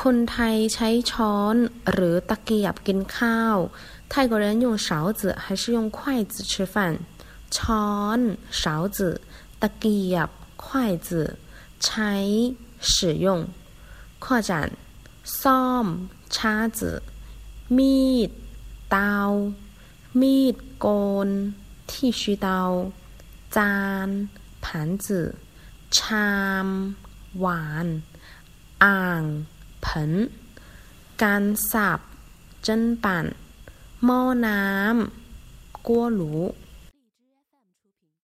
คนไทยใช้ช้อน หรือตะเกียบกินข้าว泰国人用勺子还是用筷子吃饭ช้อน勺子ตะเกียบ筷子ใช้使用扩展ซ่อม叉子มีดเตามีดโกนที่须刀จาน盘子ชาม หวาน อ่าง ผนการสับเจิ้นปั่นหม้อน้ำกัวหลู